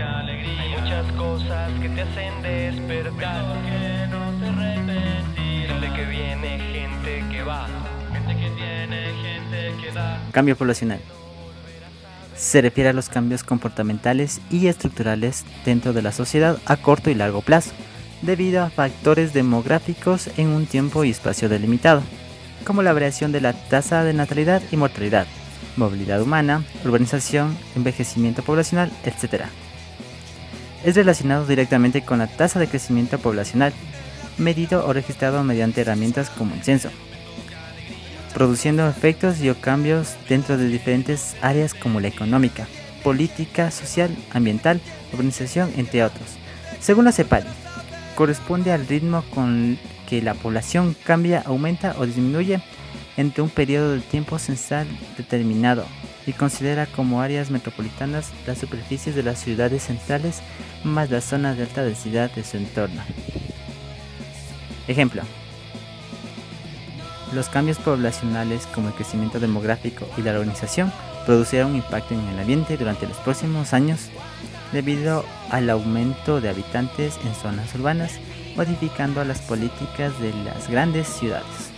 Muchas cosas que te hacen despertar. que no te da. Cambio poblacional. Se refiere a los cambios comportamentales y estructurales dentro de la sociedad a corto y largo plazo, debido a factores demográficos en un tiempo y espacio delimitado, como la variación de la tasa de natalidad y mortalidad, movilidad humana, urbanización, envejecimiento poblacional, etc. Es relacionado directamente con la tasa de crecimiento poblacional, medido o registrado mediante herramientas como el censo, produciendo efectos y o cambios dentro de diferentes áreas como la económica, política, social, ambiental, urbanización, entre otros. Según la CEPAL, corresponde al ritmo con que la población cambia, aumenta o disminuye entre un periodo de tiempo censal determinado y considera como áreas metropolitanas las superficies de las ciudades centrales más las zonas de alta densidad de su entorno. Ejemplo. Los cambios poblacionales como el crecimiento demográfico y la urbanización producirán un impacto en el ambiente durante los próximos años debido al aumento de habitantes en zonas urbanas, modificando las políticas de las grandes ciudades.